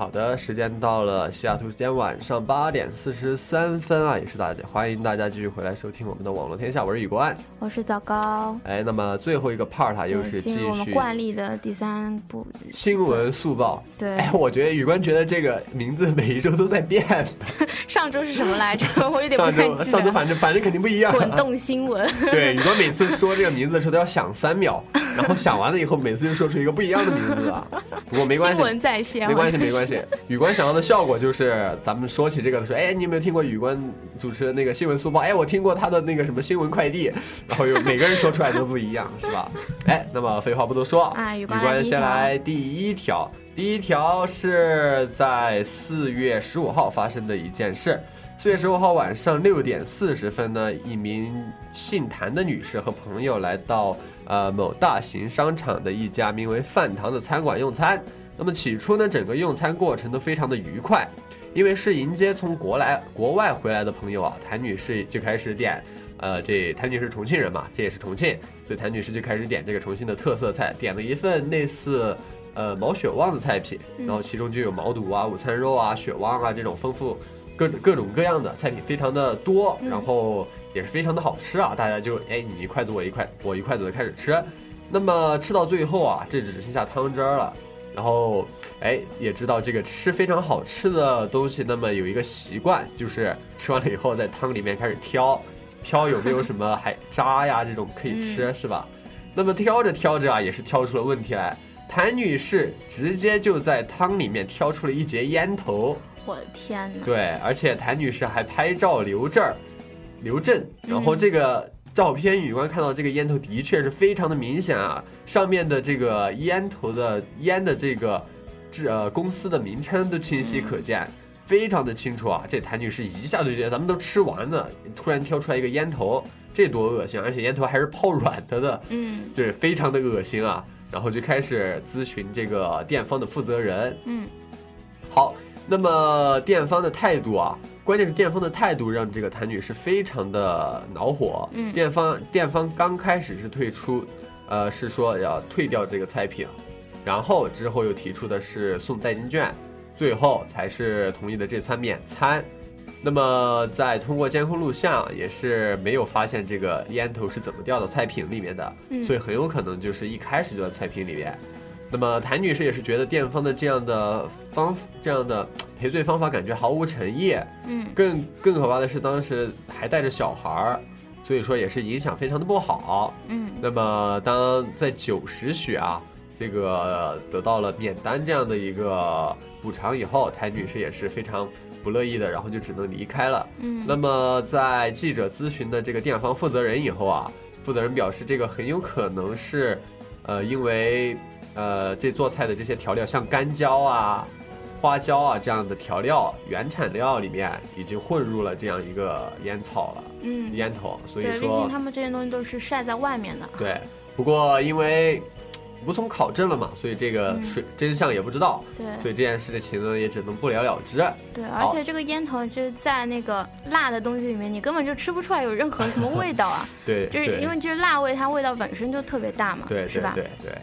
好的，时间到了，西雅图时间晚上八点四十三分啊，也是大家欢迎大家继续回来收听我们的网络天下，我是雨冠。我是枣糕，哎，那么最后一个 part 啊，又是继对进入我们续惯例的第三部。新闻速报。对哎，我觉得雨冠觉得这个名字每一周都在变，<laughs> 上周是什么来着？<laughs> 我有点上。周上周反正反正肯定不一样。滚动新闻。<laughs> 对，雨冠每次说这个名字的时候都要想三秒，然后想完了以后，每次就说出一个不一样的名字啊。不过没关系新，闻在线，没关系，我真是没关系。雨冠想要的效果就是，咱们说起这个的时候，哎，你有没有听过宇关主持的那个新闻速报？哎，我听过他的那个什么新闻快递，然后有每个人说出来都不一样，是吧？哎，那么废话不多说，啊雨雨冠来第一条冠先来第一条。第一条是在四月十五号发生的一件事。四月十五号晚上六点四十分呢，一名姓谭的女士和朋友来到呃某大型商场的一家名为饭堂的餐馆用餐。那么起初呢，整个用餐过程都非常的愉快，因为是迎接从国来国外回来的朋友啊，谭女士就开始点，呃，这谭女士重庆人嘛，这也是重庆，所以谭女士就开始点这个重庆的特色菜，点了一份类似呃毛血旺的菜品，然后其中就有毛肚啊、午餐肉啊、血旺啊这种丰富各各种各样的菜品，非常的多，然后也是非常的好吃啊，大家就哎你一筷子我一筷我一筷子的开始吃，那么吃到最后啊，这只剩下汤汁儿了。然后，哎，也知道这个吃非常好吃的东西，那么有一个习惯，就是吃完了以后在汤里面开始挑，挑有没有什么还渣呀这种可以吃，是吧？那么挑着挑着啊，也是挑出了问题来。谭女士直接就在汤里面挑出了一截烟头，我的天哪！对，而且谭女士还拍照留证儿，留证。然后这个照片，宇官看到这个烟头的确是非常的明显啊，上面的这个烟头的烟的这个制呃公司的名称都清晰可见。非常的清楚啊！这谭女士一下就觉得咱们都吃完了，突然挑出来一个烟头，这多恶心！而且烟头还是泡软的的，嗯就是非常的恶心啊。然后就开始咨询这个店方的负责人，嗯，好，那么店方的态度啊，关键是店方的态度让这个谭女士非常的恼火。嗯店方店方刚开始是退出，呃，是说要退掉这个菜品，然后之后又提出的是送代金券，最后才是同意的这餐免餐。那么在通过监控录像，也是没有发现这个烟头是怎么掉到菜品里面的，嗯所以很有可能就是一开始就在菜品里面。那么谭女士也是觉得店方的这样的方这样的赔罪方法感觉毫无诚意，嗯更更可怕的是当时还带着小孩儿，所以说也是影响非常的不好。嗯那么当在九十许啊，这个得到了免单这样的一个补偿以后，谭女士也是非常不乐意的，然后就只能离开了。嗯那么在记者咨询的这个店方负责人以后啊，负责人表示这个很有可能是，呃，因为呃这做菜的这些调料像干椒啊。花椒啊，这样的调料原产料里面已经混入了这样一个烟草了，嗯，烟头，所以对，毕说竟他们这些东西都是晒在外面的。对，不过因为无从考证了嘛，所以这个嗯水真相也不知道，对所以这件事情呢也只能不了了之。对，而且这个烟头就是在那个辣的东西里面，你根本就吃不出来有任何什么味道啊。<laughs> 对，就是因为就是辣味，它味道本身就特别大嘛，对对是吧？对对。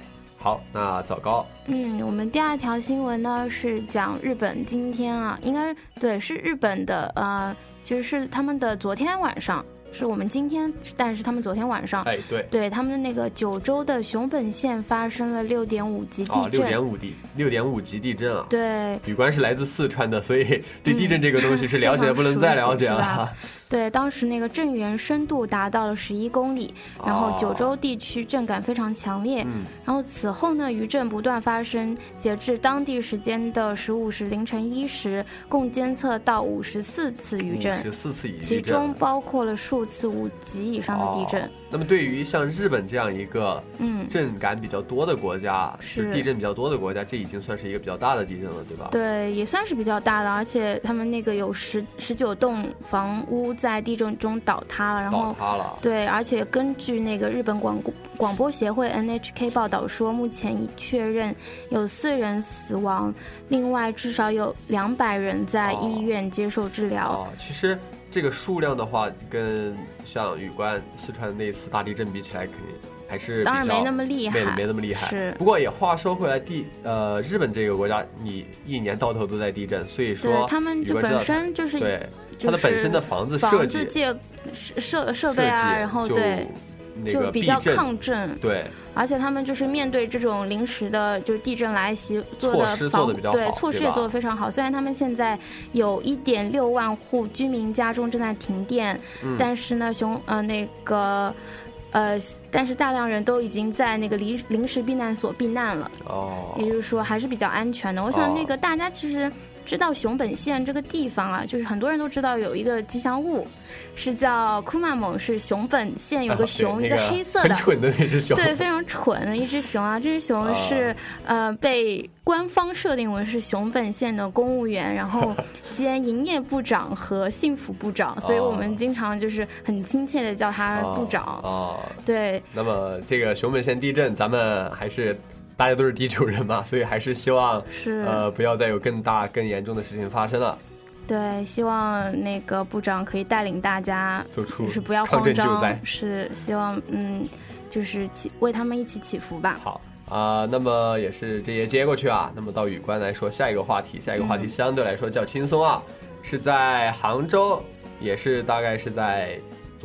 好，那枣糕，嗯，我们第二条新闻呢是讲日本今天啊，应该对是日本的呃，其实是他们的昨天晚上，是我们今天，但是他们昨天晚上，哎对，对他们的那个九州的熊本县发生了六点五级地啊，震，六点五地六点五级地震啊。对。宇官是来自四川的，所以对地震这个东西是了解 <laughs> 的不能再了解了。对，当时那个震源深度达到了十一公里，然后九州地区震感非常强烈。嗯然后此后呢，余震不断发生，截至当地时间的十五时凌晨一时，共监测到五十四次余震，十四次以其中包括了数次五级以上的地震。哦那么对于像日本这样一个嗯震感比较多的国家，是地震比较多的国家，这已经算是一个比较大的地震了，对吧？对，也算是比较大的，而且他们那个有十十九栋房屋在地震中倒塌了，然后倒塌了。对，而且根据那个日本广播广播协会 NHK 报道说，目前已确认有四人死亡，另外至少有两百人在医院接受治疗。哦，其实这个数量的话，跟像雨关四川那次大地震比起来，肯定还是比较当然没那么厉害没没那么厉害。是不过也话说回来，地呃日本这个国家，你一年到头都在地震，所以说对他们就本身就是对就是它的本身的房子设计房子建设设备啊，然后就对。那个就比较抗震，对，而且他们就是面对这种临时的，就是地震来袭，做措施的防做得比较对好对措施也做得非常好。虽然他们现在有一点六万户居民家中正在停电，嗯。但是呢，熊呃那个呃，但是大量人都已经在那个临临时避难所避难了，哦，也就是说还是比较安全的。我想哦。那个大家其实知道熊本县这个地方啊，就是很多人都知道有一个吉祥物。是叫库玛蒙，是熊本县有个熊，一个黑色的，很蠢的那只熊，对，非常蠢的一只熊啊！这只熊是、呃被官方设定为是熊本县的公务员，然后 <laughs> 兼营业部长和幸福部长，所以我们经常就是很亲切的叫他部长。哦，对，那么这个熊本县地震，咱们还是大家都是地球人嘛，所以还是希望是呃不要再有更大更严重的事情发生了。对，希望那个部长可以带领大家，走出就是不要抗慌张是希望嗯，就是祈为他们一起祈福吧。好啊、那么也是这些接过去啊。那么到宇官来说，下一个话题，下一个话题相对来说较轻松啊，是在杭州，也是大概是在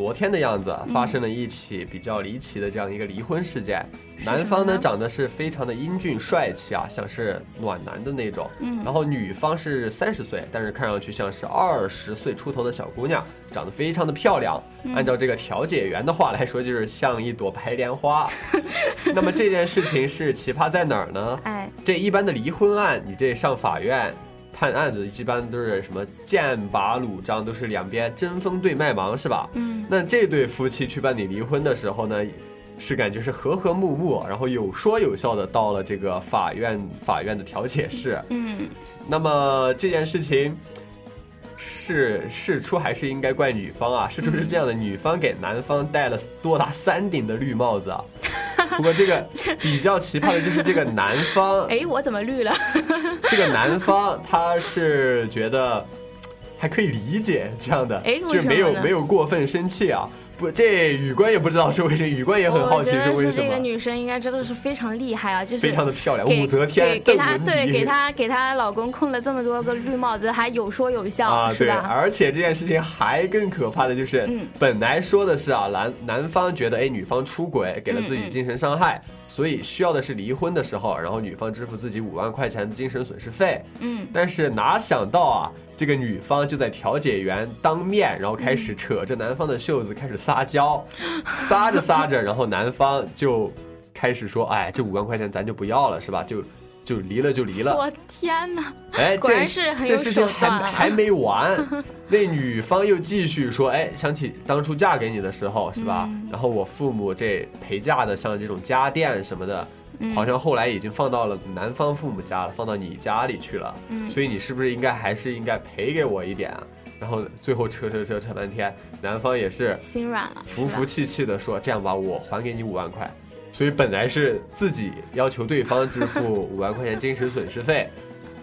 昨天的样子，发生了一起比较离奇的这样一个离婚事件。男方呢长得是非常的英俊帅气啊，像是暖男的那种。嗯然后女方是三十岁，但是看上去像是二十岁出头的小姑娘，长得非常的漂亮。嗯按照这个调解员的话来说，就是像一朵白莲花。<laughs> 那么这件事情是奇葩在哪儿呢？哎，这一般的离婚案，你这上法院判案子，一般都是什么剑拔弩张，都是两边针锋对麦芒，是吧？嗯，那这对夫妻去办理离婚的时候呢，是感觉是和和睦睦，然后有说有笑的到了这个法院法院的调解室。嗯，那么这件事情是事出还是应该怪女方啊？事出是这样的，女方给男方戴了多达三顶的绿帽子啊。<laughs> 不过这个比较奇葩的就是这个男方，<laughs> 哎，我怎么绿了？<laughs> 这个男方他是觉得还可以理解这样的，哎就是没有没有过分生气啊。不，这宇官也不知道是为什么，宇官也很好奇我觉得为什么。是这个女生应该真的是非常厉害啊，就是非常的漂亮，武则天给给她对给她给她老公控了这么多个绿帽子，还有说有笑，啊，对，是吧？而且这件事情还更可怕的就是，嗯本来说的是啊，男男方觉得哎女方出轨给了自己精神伤害，所以需要的是离婚的时候，然后女方支付自己五万块钱的精神损失费。嗯，但是哪想到啊，这个女方就在调解员当面，然后开始扯着男方的袖子开始撒娇，<laughs> 撒着撒着，然后男方就开始说，哎，这五万块钱咱就不要了，是吧？就就离了就离了。我天哪！哎，果然这是很有这事情还还没完，<laughs> 那女方又继续说，哎，想起当初嫁给你的时候，是吧？嗯然后我父母这陪嫁的，像这种家电什么的，嗯好像后来已经放到了男方父母家了，放到你家里去了。嗯所以你是不是应该还是应该赔给我一点啊？然后最后扯扯扯扯半天，男方也是心软了，服服气气的说：“这样吧，我还给你五万块。”所以本来是自己要求对方支付五万块钱精神损失费，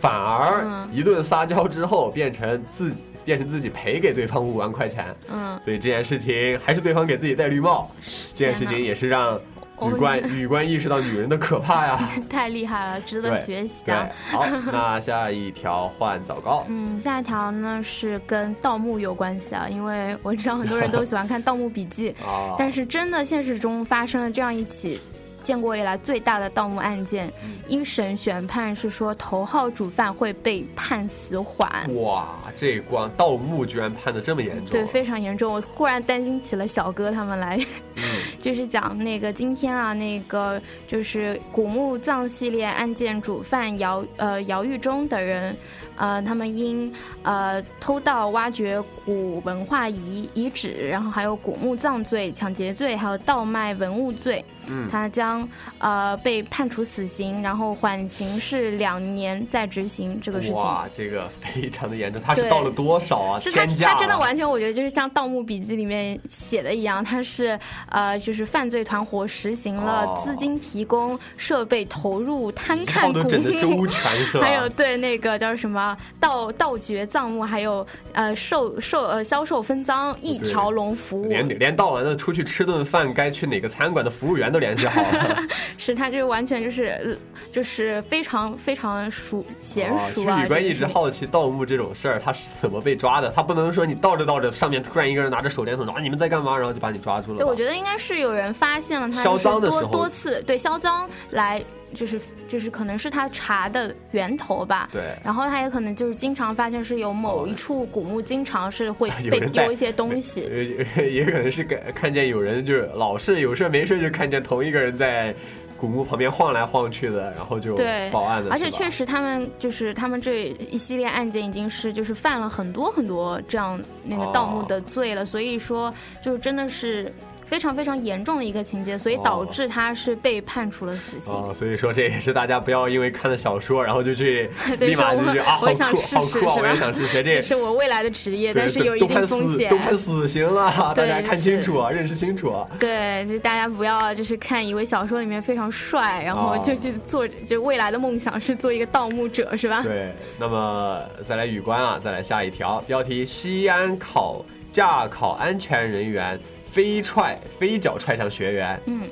反而嗯一顿撒娇之后，变成自己变成自己赔给对方五万块钱。嗯，所以这件事情还是对方给自己戴绿帽，这件事情也是让我女官女官意识到女人的可怕呀。<laughs> 太厉害了，值得学习对啊。，好，那下一条换早高。嗯，下一条呢是跟盗墓有关系啊，因为我知道很多人都喜欢看《盗墓笔记》<laughs> 啊但是真的现实中发生了这样一起建国以来最大的盗墓案件，嗯一审宣判是说头号主犯会被判死缓。哇，这关盗墓居然判的这么严重，对，非常严重。我忽然担心起了小哥他们来，嗯 <laughs> 就是讲那个今天啊，那个就是古墓葬系列案件主犯姚呃姚玉忠等人，呃，他们因呃偷盗、挖掘古文化遗遗址，然后还有古墓葬罪、抢劫罪，还有盗卖文物罪，嗯他将呃被判处死刑，然后缓刑是两年再执行这个事情。哇，这个非常的严重，他是对盗了多少啊？是他天价他真的完全，我觉得就是像《盗墓笔记》里面写的一样，他是呃，就是犯罪团伙实行了哦资金提供、设备投入、贪看整的周墓。<laughs> 全是吧？还有对那个叫什么盗盗掘葬墓，还有呃售售呃销售分赃一条龙服务，连连盗完了出去吃顿饭，该去哪个餐馆的服务员都联系好了。<laughs> 是他这完全就是呃就是非常非常熟娴熟啊。其实吕官一直好奇盗墓这种事儿，他是怎么被抓的？他不能说你盗着盗着，上面突然一个人拿着手电筒说啊你们在干嘛，然后就把你抓住了。对，我觉得应该是有人发现了他销赃的时候多次对销赃来，就是就是可能是他查的源头吧。对然后他也可能就是经常发现是有某一处古墓经常是会 <laughs> 被丢一些东西。<laughs> 呃，也可能是看看见有人就是老是有事没事就看见同一个人在古墓旁边晃来晃去的，然后就对，报案的。而且确实，他们就是他们这一系列案件已经是就是犯了很多很多这样那个盗墓的罪了，所以说就是真的是非常非常严重的一个情节，所以导致他是被判处了死刑。哦，所以说这也是大家不要因为看了小说，然后就去 <laughs> 对立马就我去啊，好我也想酷，好酷我也想试试这 <laughs> 这是我未来的职业，但是有一定风险死都。判死刑了，<laughs> 大家看清楚啊，认识清楚啊。对，就大家不要就是看以为小说里面非常帅，然后哦就去做，就未来的梦想是做一个盗墓者，是吧？对，那么再来语关啊，再来下一条标题：西安考驾考安全人员飞踹飞脚踹向学员。嗯，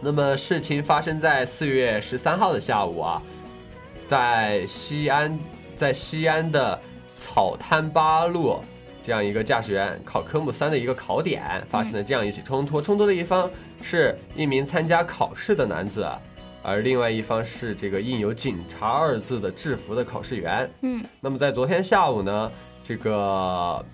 那么事情发生在四月十三号的下午啊，在西安，在西安的草滩八路这样一个驾驶员考科目三的一个考点发生了这样一起冲突，冲突的一方是一名参加考试的男子，而另外一方是这个印有“警察”二字的制服的考试员。嗯，那么在昨天下午呢，这个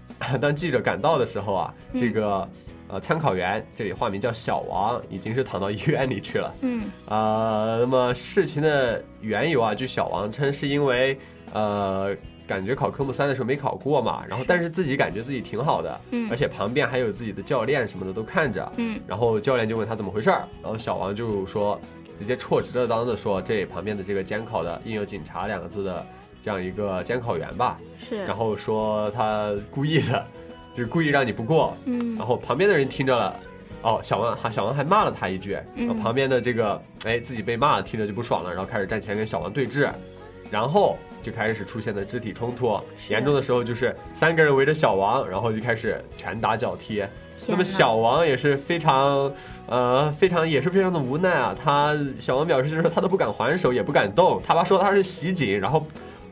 当记者赶到的时候啊，嗯这个呃参考员这里化名叫小王，已经是躺到医院里去了。嗯呃，那么事情的缘由啊，据小王称是因为呃。感觉考科目三的时候没考过嘛，然后但是自己感觉自己挺好的，嗯而且旁边还有自己的教练什么的都看着，嗯然后教练就问他怎么回事儿，然后小王就说，直接错直了当的说，这旁边的这个监考的印有“警察”两个字的这样一个监考员吧，是。然后说他故意的，就是故意让你不过，嗯然后旁边的人听着了。哦，小王还小王还骂了他一句，嗯然后旁边的这个哎自己被骂了，听着就不爽了，然后开始站起来跟小王对峙，然后就开始出现的肢体冲突，严重的时候就是三个人围着小王，然后就开始拳打脚踢。那么小王也是非常，呃，非常也是非常的无奈啊。他小王表示就是他都不敢还手，也不敢动。他爸说他是袭警，然后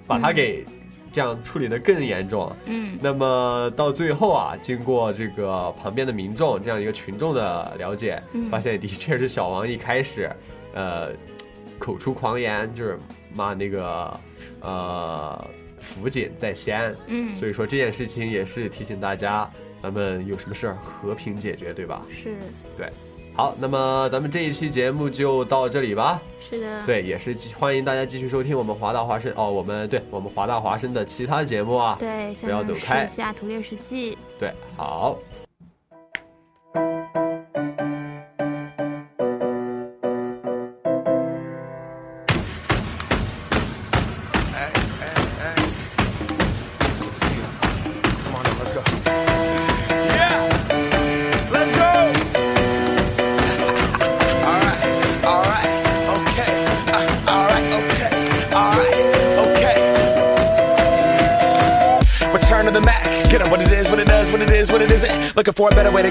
把他给这样处理的更严重。嗯那么到最后啊，经过这个旁边的民众这样一个群众的了解，嗯发现的确是小王一开始，呃，口出狂言，就是骂那个呃辅警在先。嗯，所以说这件事情也是提醒大家，咱们有什么事儿和平解决，对吧？是对。好，那么咱们这一期节目就到这里吧。是的，对，也是欢迎大家继续收听我们华大华生哦，我们对我们华大华生的其他节目啊。对，不要走开是西雅图猎食记，对，好。